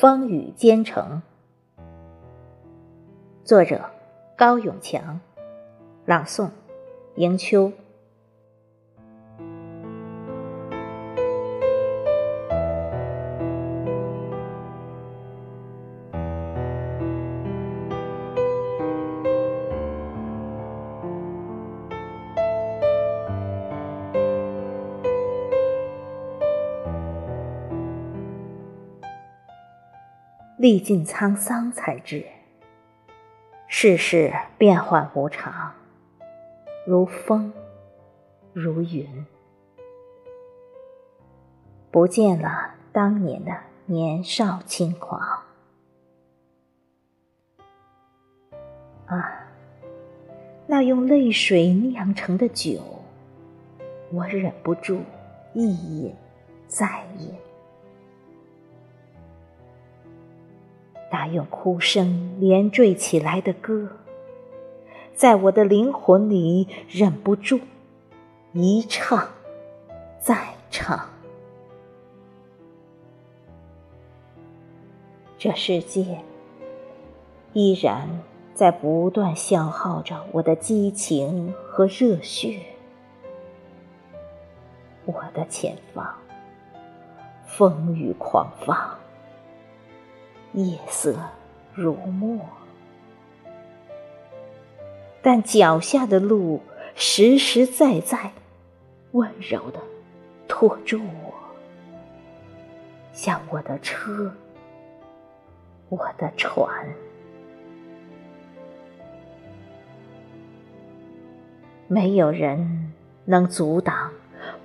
风雨兼程。作者：高永强，朗诵：迎秋。历尽沧桑才知，世事变幻无常，如风，如云，不见了当年的年少轻狂。啊，那用泪水酿成的酒，我忍不住一饮再饮。那用哭声连缀起来的歌，在我的灵魂里忍不住一唱再唱。这世界依然在不断消耗着我的激情和热血，我的前方风雨狂放。夜色如墨，但脚下的路实实在在、温柔的拖住我，像我的车，我的船。没有人能阻挡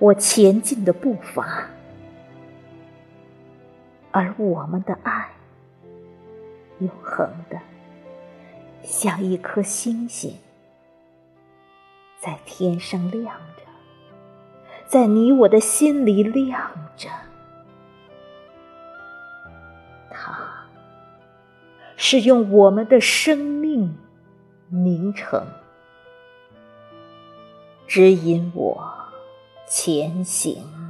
我前进的步伐，而我们的爱。永恒的，像一颗星星，在天上亮着，在你我的心里亮着。它是用我们的生命凝成，指引我前行。